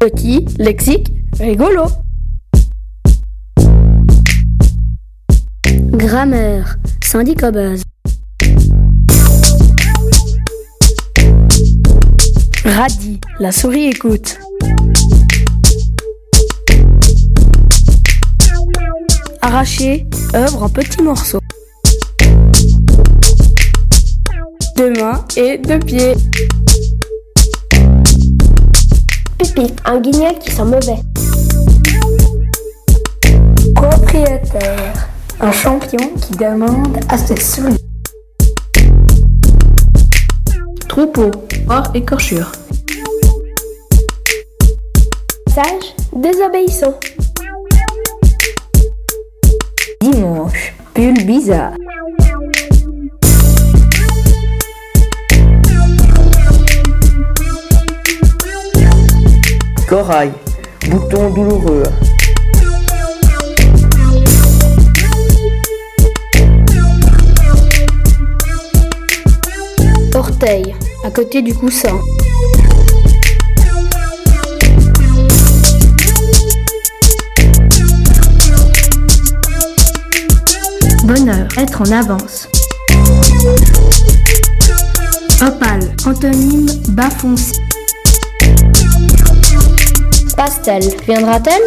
Petit, lexique, rigolo. Grammaire, syndicat base. Radis, la souris écoute. Arracher, œuvre en petits morceaux. Deux mains et deux pieds. Un guignol qui sent mauvais. Propriétaire, un champion qui demande à se souiller. Troupeau, hors écorchure. Sage, désobéissant. Dimanche, pull bizarre. Corail, bouton douloureux. Orteil, à côté du coussin. Bonheur, être en avance. Opale, antonyme bas foncé. Pastel, viendra-t-elle?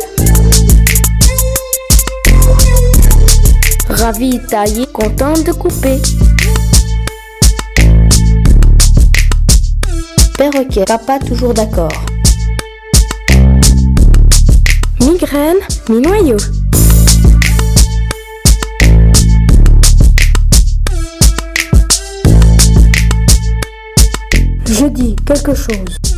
Ravi, taillé, contente de couper. Perroquet, papa toujours d'accord. Migraine, mi-noyau. Je dis quelque chose.